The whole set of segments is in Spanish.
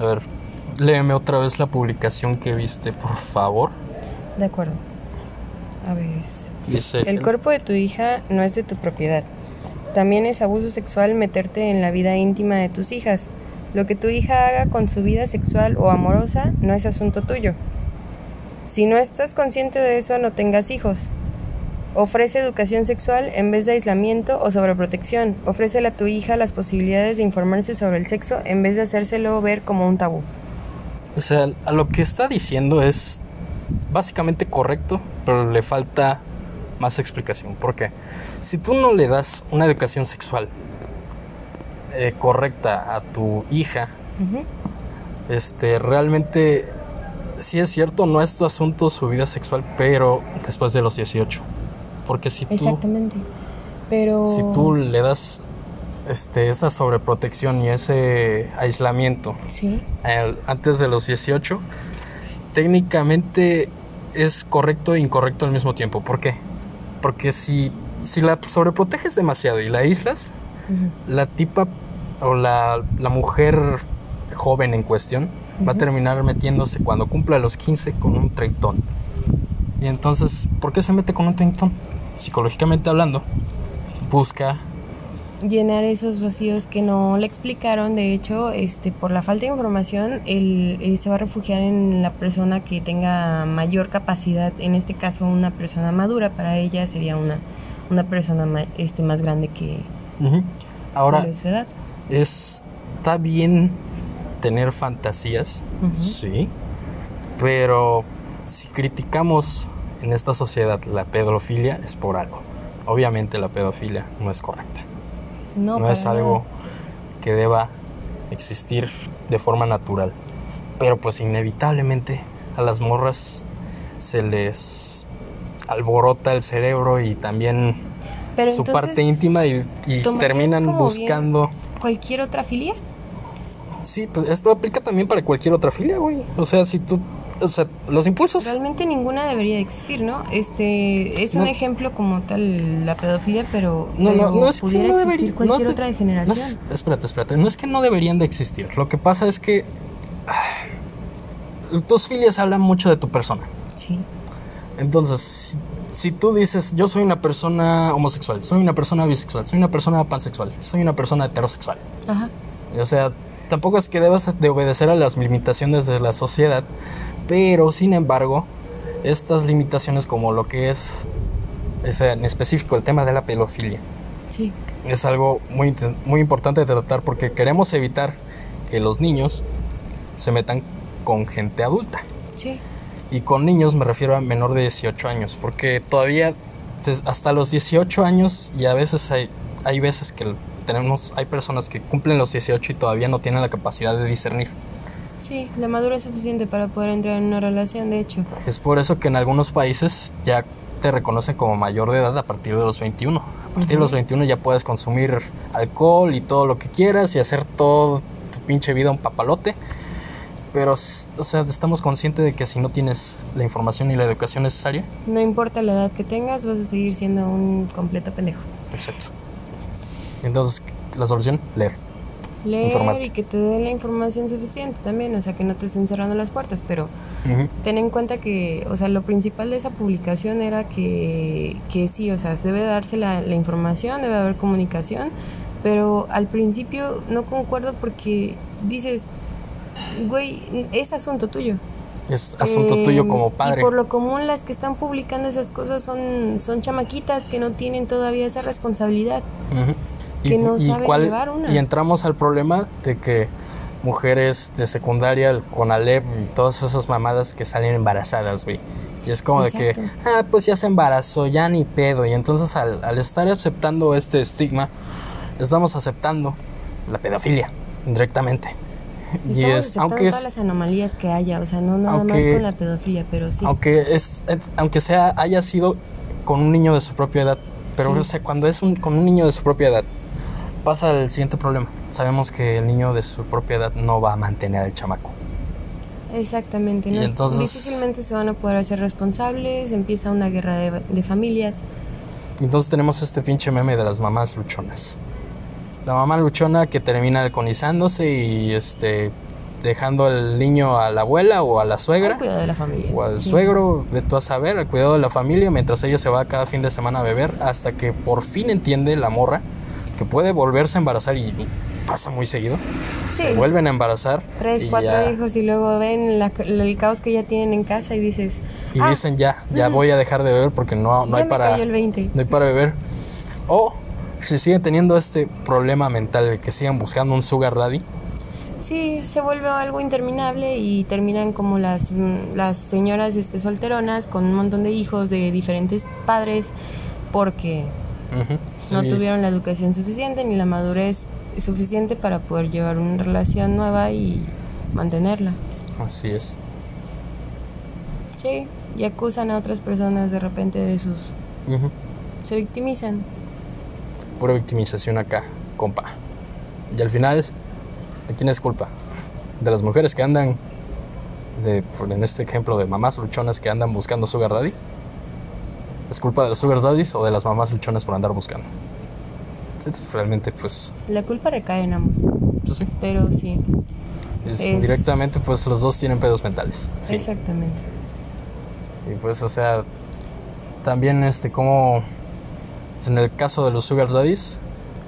A ver, léeme otra vez la publicación que viste, por favor. De acuerdo. A ver. Dice, El cuerpo de tu hija no es de tu propiedad. También es abuso sexual meterte en la vida íntima de tus hijas. Lo que tu hija haga con su vida sexual o amorosa no es asunto tuyo. Si no estás consciente de eso, no tengas hijos. Ofrece educación sexual en vez de aislamiento o sobreprotección. Ofrécele a tu hija las posibilidades de informarse sobre el sexo en vez de hacérselo ver como un tabú. O sea, a lo que está diciendo es básicamente correcto, pero le falta más explicación. Porque si tú no le das una educación sexual eh, correcta a tu hija, este, realmente sí es cierto, no es tu asunto su vida sexual, pero después de los 18. Porque si tú, Exactamente. Pero... si tú le das este, esa sobreprotección y ese aislamiento Sí. antes de los 18, técnicamente es correcto e incorrecto al mismo tiempo. ¿Por qué? Porque si, si la sobreproteges demasiado y la aíslas, la tipa o la, la mujer joven en cuestión va a terminar metiéndose cuando cumpla los 15 con un treintón. Y entonces, ¿por qué se mete con un treintón? Psicológicamente hablando, busca llenar esos vacíos que no le explicaron. De hecho, este, por la falta de información, él, él se va a refugiar en la persona que tenga mayor capacidad. En este caso, una persona madura. Para ella sería una, una persona ma- este, más grande que. Ahora, de su edad. está bien tener fantasías, sí, pero si criticamos en esta sociedad la pedofilia es por algo. Obviamente la pedofilia no es correcta. No, no es algo que deba existir de forma natural. Pero pues inevitablemente a las morras se les alborota el cerebro y también Pero su entonces, parte íntima y, y ¿tomarías terminan buscando... ¿Cualquier otra filia? Sí, pues esto aplica también para cualquier otra filia, güey. O sea, si tú... O sea, los impulsos... Realmente ninguna debería de existir, ¿no? Este es un ejemplo como tal la pedofilia, pero, No, no, pero no es que pudiera no existir debería- cualquier te- otra degeneración. es- espérate, espérate. No es que no deberían de existir. Lo que pasa es que... tus filias hablan mucho de tu persona. Sí. Entonces, si, si tú dices, yo soy una persona homosexual, soy una persona bisexual, soy una persona pansexual, soy una persona heterosexual. Ajá. O sea, tampoco es que debas de obedecer a las limitaciones de la sociedad, pero sin embargo, estas limitaciones como lo que es, es en específico el tema de la pedofilia, Sí. es algo muy, muy importante de tratar porque queremos evitar que los niños se metan con gente adulta. Sí. Y con niños me refiero a menor de 18 años, porque todavía hasta los 18 años y a veces hay, hay veces que tenemos, hay personas que cumplen los 18 y todavía no tienen la capacidad de discernir. Sí, la madurez es suficiente para poder entrar en una relación, de hecho. Es por eso que en algunos países ya te reconocen como mayor de edad a partir de los 21. A partir de los 21 ya puedes consumir alcohol y todo lo que quieras y hacer todo tu pinche vida un papalote. Pero, o sea, estamos conscientes de que si no tienes la información y la educación necesaria, No importa la edad que tengas, vas a seguir siendo un completo pendejo. Exacto. Entonces, la solución, leer. Leer y que te den la información suficiente también, o sea, que no te estén cerrando las puertas, pero ten en cuenta que, o sea, lo principal de esa publicación era que, que sí, o sea, debe darse la, la información, debe haber comunicación, pero al principio no concuerdo porque dices, güey, es asunto tuyo. Es asunto Eh, tuyo como padre. Y por lo común las que están publicando esas cosas son, son chamaquitas que no tienen todavía esa responsabilidad. Ujú. Que no llevar una. y entramos al problema de que mujeres de secundaria, el Conalep y todas esas mamadas que salen embarazadas, güey. Y es como de que, ah, pues ya se embarazó, ya ni pedo. Y entonces al, al estar aceptando este estigma, estamos aceptando la pedofilia directamente. Y Estamos es, aceptando aunque es, todas las anomalías que haya, o sea, no nada Aunque- más con la pedofilia, pero sí. Aunque es, es- aunque sea haya sido con un niño de su propia edad, pero Sí. o sea, cuando es un, con un niño de su propia edad, pasa el siguiente problema. Sabemos que el niño de su propia edad no va a mantener al chamaco. Exactamente. Y ¿no? entonces- Difícilmente se van a poder hacer responsables, empieza una guerra de, de familias. Entonces tenemos este pinche meme de las mamás luchonas. La mamá luchona que termina alcoholizándose y este dejando el niño a la abuela o a la suegra. Al cuidado de la familia. O al Sí. suegro, ve tú a saber, al cuidado de la familia, mientras ella se va cada fin de semana a beber, hasta que por fin entiende la morra que puede volverse a embarazar y pasa muy seguido. Sí. Se vuelven a embarazar. Tres, cuatro ya- hijos y luego ven la- el caos que ya tienen en casa y dices, Y "Ah, dicen ya, ya ujú. voy a dejar de beber porque no, no ya hay me para. cayó el 20. No hay para beber. O si siguen teniendo este problema mental de que sigan buscando un sugar daddy. Sí, se vuelve algo interminable y terminan como las, mm, las señoras este, solteronas con un montón de hijos de diferentes padres porque Ujú. No tuvieron la educación suficiente ni la madurez suficiente para poder llevar una relación nueva y mantenerla. Así es. Sí, y acusan a otras personas de repente de sus... Se victimizan. Pura victimización acá, compa. Y al final, ¿de quién es culpa? De las mujeres que andan, de, por- en este ejemplo, de mamás luchonas que andan buscando sugar daddy. ¿Es culpa de los sugar daddies o de las mamás luchonas por andar buscando? Realmente, pues, La culpa recae en ambos, pues sí. pero sí, Es- Es- Directamente, pues los dos tienen pedos mentales. Fin. exactamente. Y pues, o sea, también, este, como en el caso de los sugar daddies,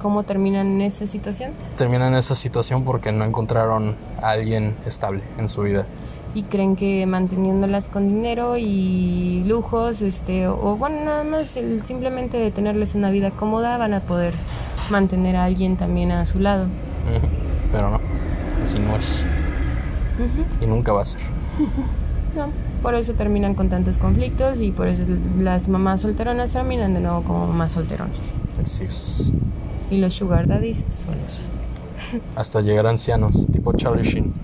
¿Cómo terminan en esa situación? terminan en esa situación porque no encontraron a alguien estable en su vida. Y creen que manteniéndolas con dinero y lujos, este, o bueno, nada más el simplemente de tenerles una vida cómoda van a poder mantener a alguien también a su lado. Pero no, así no es. Ujú. Y nunca va a ser. No, por eso terminan con tantos conflictos y por eso las mamás solteronas terminan de nuevo como mamás solteronas. Así es. Y los sugar daddies solos, Hasta llegar ancianos, tipo Charlie Sheen.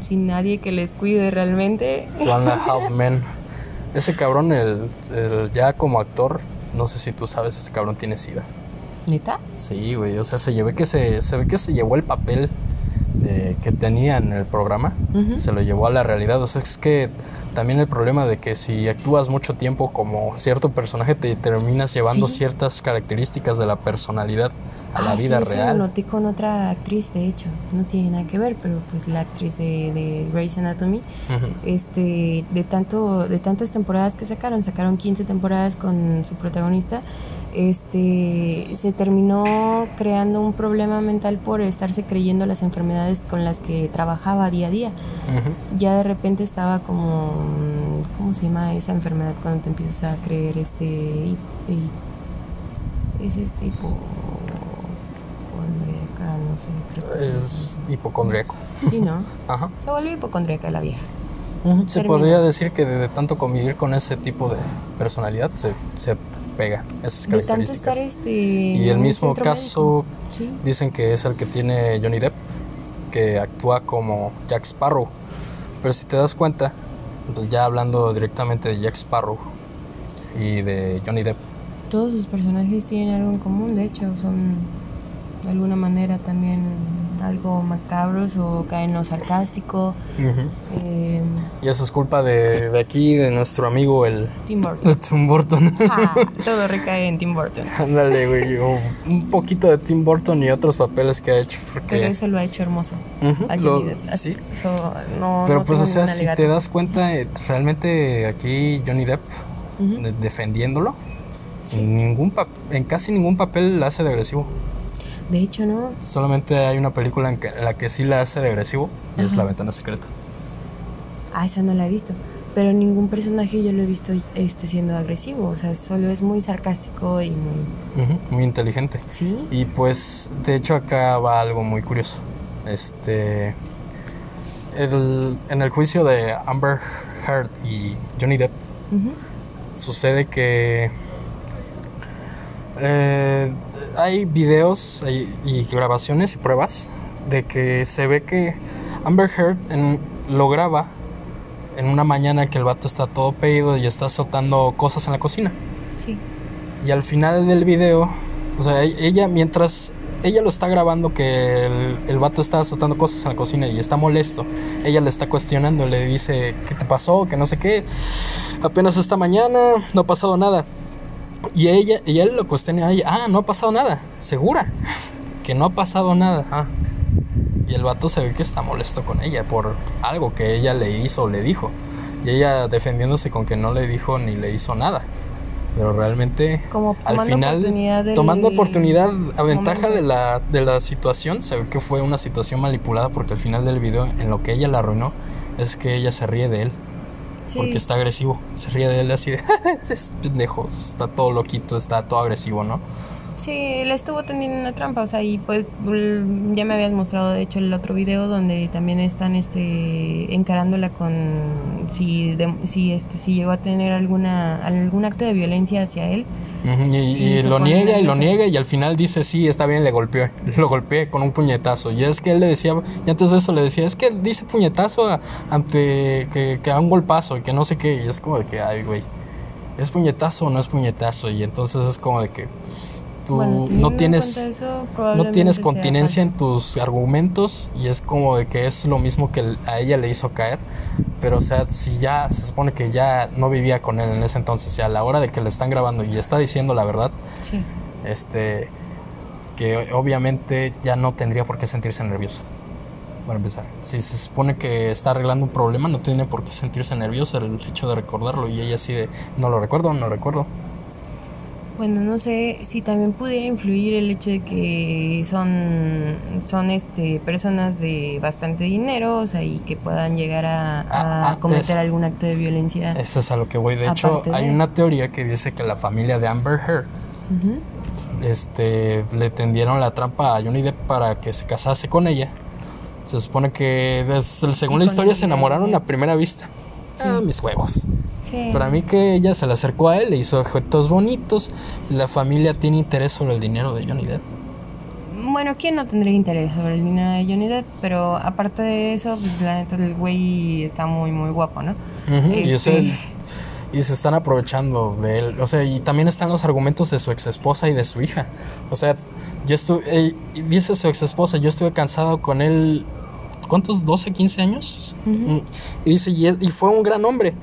Sin nadie que les cuide realmente. Two and a Half Men. Ese cabrón, el, el- ya como actor, no sé si tú sabes, ese cabrón tiene sida. ¿Neta? Sí, güey, o sea, se, llevé que se, se ve que se llevó el papel de- que tenía en el programa, se lo llevó a la realidad. O sea, es que también el problema de que si actúas mucho tiempo como cierto personaje, te terminas llevando Sí. ciertas características de la personalidad a la Ah, vida sí, real. lo noté con otra actriz, de hecho. No tiene nada que ver, pero pues la actriz de, de Grey's Anatomy, este, de tanto, de tantas temporadas que sacaron, sacaron 15 temporadas con su protagonista, este, se terminó creando un problema mental por estarse creyendo las enfermedades con las que trabajaba día a día. Ya de repente estaba como, mm, ¿cómo se llama esa enfermedad cuando te empiezas a creer este, hi- es este no sé, creo que Es hipocondriaco. Sí, ¿no? Ajá. Se volvió hipocondriaca la vieja. Se podría decir que de, tanto convivir con ese tipo de personalidad se, se pega esas De tanto características. estar este. y el mismo caso. Sí. dicen que es el que tiene Johnny Depp, que actúa como Jack Sparrow. Pero si te das cuenta, pues ya hablando directamente de Jack Sparrow y de Johnny Depp, Todos sus personajes tienen algo en común, de hecho, son de alguna manera también algo macabros o caen en lo sarcástico. Eh, y eso es culpa de, de aquí, de nuestro amigo el, Tim Burton. el Tim Burton. Ah, todo recae en Tim Burton. Ándale, güey, un poquito de Tim Burton y otros papeles que ha hecho. Porque... Pero eso lo ha hecho hermoso. Ujú, a lo- sí. no, Pero no pues, o sea, si te das cuenta, eh, realmente aquí Johnny Depp, Ujú. de- defendiéndolo, Sí. en, ningún en casi ningún papel la hace de agresivo. De hecho, no. Solamente hay una película en, que- en la que sí la hace de agresivo, y es. La Ventana Secreta. Ah, esa no la he visto. Pero ningún personaje yo lo he visto este, siendo agresivo. O sea, solo es muy sarcástico y muy. Muy inteligente. Sí. Y pues, de hecho, acá va algo muy curioso. Este. el- en el juicio de Amber Heard y Johnny Depp, sucede que eh, hay videos hay- y grabaciones y pruebas de que se ve que Amber Heard en- lo graba en una mañana que el vato está todo pedido y está soltando cosas en la cocina. Sí. Y al final del video, o sea, e- ella mientras ella lo está grabando que el, el vato está soltando cosas en la cocina y está molesto, ella le está cuestionando, le dice, ¿qué te pasó? Que no sé qué. Apenas esta mañana no ha pasado nada. Y ella y él lo cuestiona a ella, ah, no ha pasado nada, segura que no ha pasado nada. Ah. Y el vato se ve que está molesto con ella por algo que ella le hizo o le dijo. Y ella defendiéndose con que no le dijo ni le hizo nada. Pero realmente, Como al final, oportunidad del tomando oportunidad a ventaja de la, de la situación, se ve que fue una situación manipulada porque al final del video, en lo que ella la arruinó, es que ella se ríe de él. Sí. Porque está agresivo. Se ríe de él así de, "Este es pendejo, está todo loquito, está todo agresivo, ¿no? Sí, le estuvo tendiendo una trampa, o sea, y pues ya me habías mostrado de hecho el otro video donde también están este encarándola con si de- si este si llegó a tener alguna algún acto de violencia hacia él. Y, y Y se lo niega y lo niega y al final dice, sí, está bien, le golpeé. Lo golpeé con un puñetazo. Y es que él le decía, y antes de eso le decía, es que dice puñetazo a- ante que, que a un golpazo y que no sé qué. Y es como de que, ay, güey, ¿es puñetazo o no es puñetazo? Y entonces es como de que pues, tú Bueno, teniendo no en tienes... eso, No tienes continencia en tus argumentos y es como de que es lo mismo que a ella le hizo caer. Pero, o sea, si ya se supone que ya no vivía con él en ese entonces, y a la hora de que le están grabando y está diciendo la verdad, Sí. este que obviamente ya no tendría por qué sentirse nervioso. Para empezar, si se supone que está arreglando un problema, no tiene por qué sentirse nervioso el hecho de recordarlo y ella así de no lo recuerdo, no recuerdo. Bueno, no sé si también pudiera influir el hecho de que son, son este, personas de bastante dinero, o sea, y que puedan llegar a, a Ah, ah, cometer es- algún acto de violencia. Eso es a lo que voy. De hecho, de- hay una teoría que dice que la familia de Amber Heard este, le tendieron la trampa a Johnny Depp para que se casase con ella. Se supone que desde- según la historia se enamoraron a primera vista. Sí. Ah, mis huevos. Sí. Para mí que ella se le acercó a él, le hizo objetos bonitos. La familia tiene interés sobre el dinero de Johnny Depp. Bueno, ¿quién no tendría interés sobre el dinero de Johnny Depp? Pero aparte de eso, pues la neta el güey está muy, muy guapo, ¿no? O sea, Este- y se están aprovechando de él. O sea, y también están los argumentos de su ex esposa y de su hija. O sea, yo estuve, y dice su ex esposa, yo estuve cansado con él, ¿cuántos? ¿12, 15 años? Ujú. Mm, Y dice, y, y fue un gran hombre.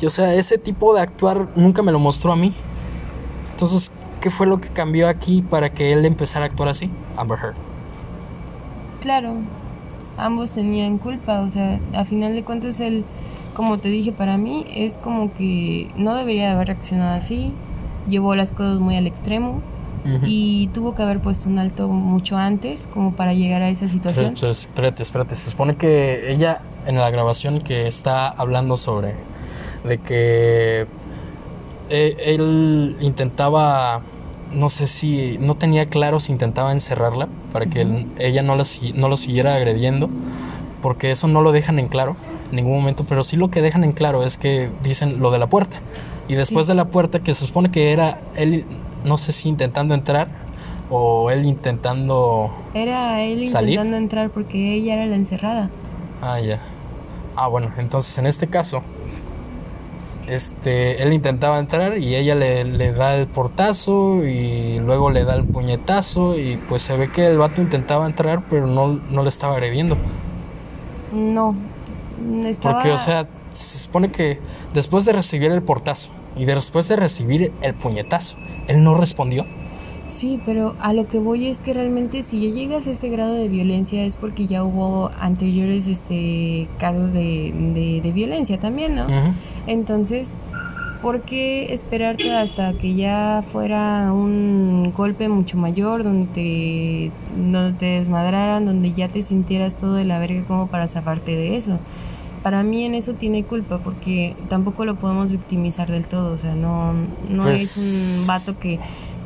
Y o sea, ese tipo de actuar nunca me lo mostró a mí. Entonces, ¿qué fue lo que cambió aquí para que él empezara a actuar así? Amber Heard. Claro, ambos tenían culpa, o sea, a final de cuentas él, como te dije, para mí es como que no debería haber reaccionado así, llevó las cosas muy al extremo y tuvo que haber puesto un alto mucho antes como para llegar a esa Pero, situación. pero, espérate, espérate. Se supone que ella en la grabación que está hablando sobre de que eh, él intentaba, no sé si, no tenía claro si intentaba encerrarla para que él- ella no, la, no lo siguiera agrediendo, porque eso no lo dejan en claro en ningún momento, pero sí lo que dejan en claro es que dicen lo de la puerta. Y después Sí. de la puerta, que se supone que era él, no sé si intentando entrar o él intentando Era él ¿Salir? intentando entrar porque ella era la encerrada. Ah, ya. Ah, bueno, entonces en este caso, este, él intentaba entrar y ella le, le da el portazo y luego le da el puñetazo y pues se ve que el vato intentaba entrar pero no, no le estaba agrediendo. No, estaba... Porque, o sea, se supone que después de recibir el portazo y después de recibir el puñetazo, él no respondió. Sí, pero a lo que voy es que realmente si ya llegas a ese grado de violencia es porque ya hubo anteriores este casos de, de, de violencia también, ¿no? Entonces, ¿por qué esperarte hasta que ya fuera un golpe mucho mayor, donde te, donde te desmadraran, donde ya te sintieras todo de la verga como para zafarte de eso? Para mí en eso tiene culpa, porque tampoco lo podemos victimizar del todo, o sea, no, no Pues- es un vato que,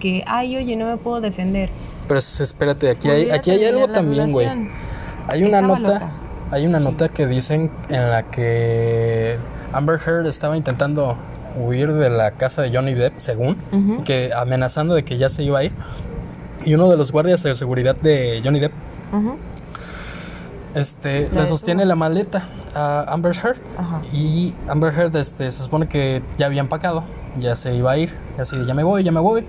que, ay, oye, no me puedo defender. Pero espérate, aquí hay, aquí hay algo también, güey. Hay una Estaba nota, loca. hay una nota que dicen en la que Amber Heard estaba intentando huir de la casa de Johnny Depp, según, que amenazando de que ya se iba a ir. Y uno de los guardias de seguridad de Johnny Depp, este, le sostiene la maleta a Amber Heard. Y Amber Heard, este, se supone que ya había empacado, ya se iba a ir, y así de ya me voy, ya me voy.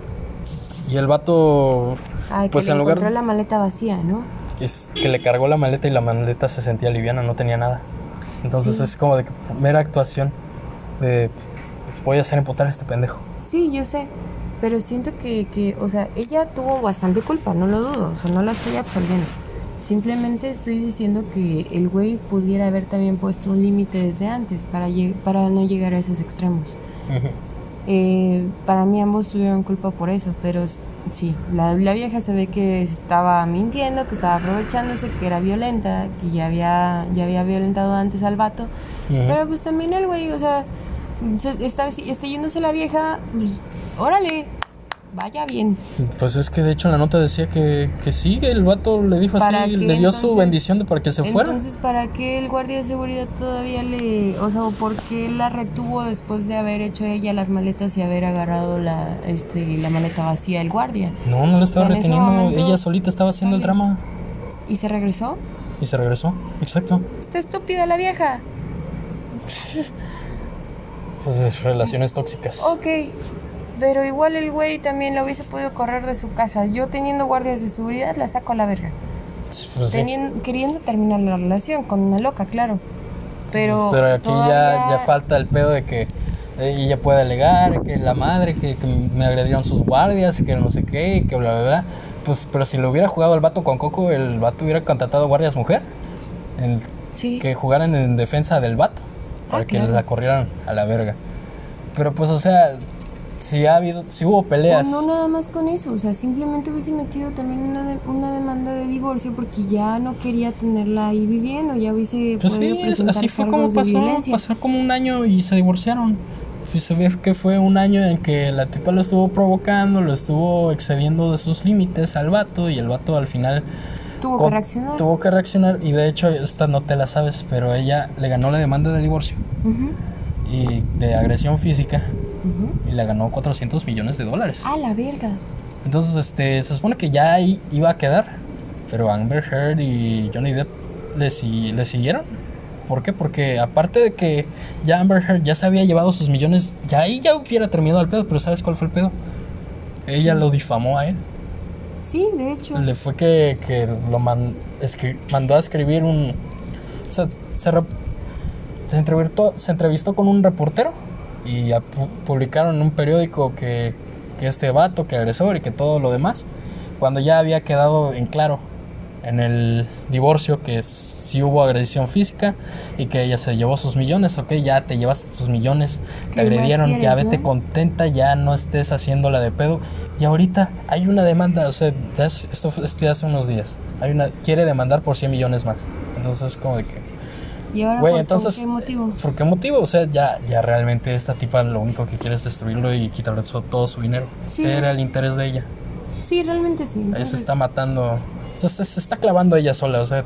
Y el vato, Ay, que pues le en lugar encontró la maleta vacía, ¿no? que, es- que le cargó la maleta y la maleta se sentía liviana, no tenía nada. Entonces Sí. es como de que mera actuación de pues, voy a hacer emputar a este pendejo. Sí, yo sé. Pero siento que, que, o sea, ella tuvo bastante culpa, no lo dudo. O sea, no la estoy absolviendo. Simplemente estoy diciendo que el güey pudiera haber también puesto un límite desde antes para, para no llegar a esos extremos. Ujú. Eh, para mí ambos tuvieron culpa por eso, pero sí, la, la vieja se ve que estaba mintiendo, que estaba aprovechándose, que era violenta, que ya había, ya había violentado antes al vato. Pero pues también el güey, o sea, se- está, está yéndose la vieja, pues órale, vaya bien. Pues es que de hecho en la nota decía que, que sí, el vato le dijo ¿Para así, qué, le dio su entonces? bendición de para que se fuera. Entonces, ¿para qué el guardia de seguridad todavía le, o sea, por qué la retuvo después de haber hecho ella las maletas y haber agarrado la, este, la maleta vacía el guardia? No, no le estaba reteniendo, momento- ella solita estaba haciendo el drama ¿Y se regresó? y se regresó. Exacto. Está estúpida la vieja. Pues, relaciones tóxicas. Ok, pero igual el güey también lo hubiese podido correr de su casa. Yo teniendo guardias de seguridad la saco a la verga. Pues sí. Tenien- queriendo terminar la relación con una loca, claro. Pero, Pero aquí ya, todavía- ya falta el pedo de que ella puede alegar que la madre, que, que me agredieron sus guardias, que no sé qué, que bla, bla, bla. Pues, pero si lo hubiera jugado el vato con Coco, el vato hubiera contratado guardias mujer. El- Sí. que jugaran en defensa del vato. Para Ah, que claro. la corrieran a la verga. Pero pues, o sea, si ha habido, si hubo peleas. O no nada más con eso, o sea, simplemente hubiese metido también una, una demanda de divorcio porque ya no quería tenerla ahí viviendo, ya hubiese Pues podido sí, presentar así fue como pasó. Pasó como un año y se divorciaron. Y se ve que fue un año en que la tipa lo estuvo provocando, lo estuvo excediendo de sus límites al vato y el vato al final Tuvo que reaccionar. tuvo que reaccionar y de hecho esta no te la sabes, pero ella le ganó la demanda de divorcio Ujú, y de agresión física y le ganó 400 millones de dólares. A la verga. Entonces, este, se supone que ya ahí iba a quedar, pero Amber Heard y Johnny Depp le, si- le siguieron. ¿Por qué? Porque aparte de que ya Amber Heard ya se había llevado sus millones, ya ahí ya hubiera terminado el pedo, pero ¿sabes cuál fue el pedo? Ella lo difamó a él. Sí, de hecho. Le fue que, que lo man- mandó a escribir un... O sea, se, se entrevistó, se entrevistó con un reportero y publicaron en un periódico que, que este vato, que agresor y que todo lo demás, cuando ya había quedado en claro en el divorcio que sí hubo agresión física y que ella se llevó sus millones, ok, ya te llevaste tus millones, te ¿Qué más agredieron, ya vete no? contenta, ya no estés haciéndola de pedo. Y ahorita hay una demanda, o sea, esto este hace unos días, hay una, quiere demandar por 100 millones más. Entonces es como de que, ¿Y ahora güey, por, entonces, por qué motivo? ¿por qué motivo? O sea, ya, ya realmente esta tipa lo único que quiere es destruirlo y quitarle todo su dinero. Sí. Era el interés de ella. Sí, realmente sí. Ella se entonces- está matando, o sea, se, se está clavando ella sola, o sea,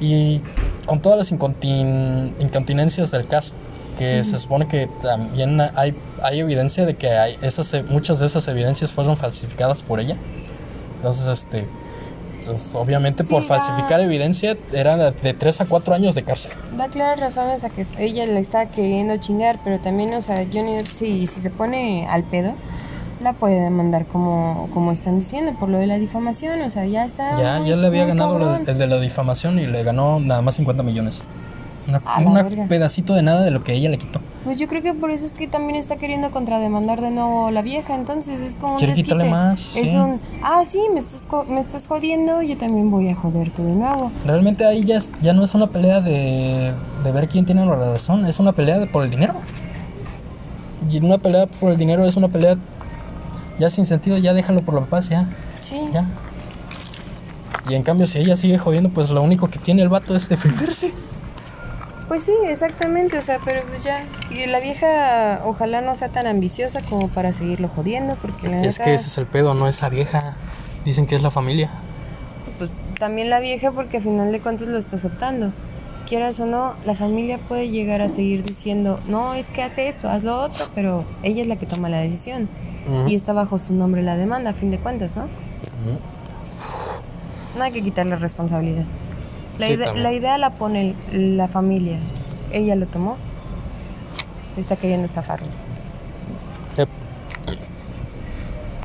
y con todas las incontin- incontinencias del caso, que se supone que también hay, hay evidencia de que hay esas, muchas de esas evidencias fueron falsificadas por ella. Entonces, este, entonces, obviamente Sí, por da- falsificar evidencia era de, de 3 a 4 años de cárcel. Da claras razones a que ella le está queriendo chingar, pero también, o sea, Johnny Depp, si, si se pone al pedo, la puede demandar como, como están diciendo, por lo de la difamación, o sea, ya está. Ya, muy- ya le había ganado lo- el de la difamación y le ganó nada más 50 millones. Una, verga. pedacito de nada de lo que ella le quitó. Pues yo creo que por eso es que también está queriendo contrademandar de nuevo la vieja, entonces es como un desquite. quitarle más, Es sí. un, ah, sí, me estás, me estás jodiendo, yo también voy a joderte de nuevo. Realmente ahí ya, ya no es una pelea de, de ver quién tiene la razón, es una pelea de por el dinero. Y una pelea por el dinero es una pelea ya sin sentido, ya déjalo por la paz, ya, Sí. ya. Y en cambio si ella sigue jodiendo, pues lo único que tiene el vato es defenderse. Pues sí, exactamente, o sea, pero pues ya, y la vieja ojalá no sea tan ambiciosa como para seguirlo jodiendo, porque la Es neta, que ese es el pedo, no es la vieja. Dicen que es la familia. pues, también la vieja porque al final de cuentas lo está aceptando. Quieras o no, la familia puede llegar a seguir diciendo, no, es que hace esto, haz lo otro, pero ella es la que toma la decisión. Y está bajo su nombre la demanda, a fin de cuentas, ¿no? No hay que quitarle responsabilidad. La, Sí, ide- también. la idea la pone la familia. Ella lo tomó. Está queriendo estafarlo.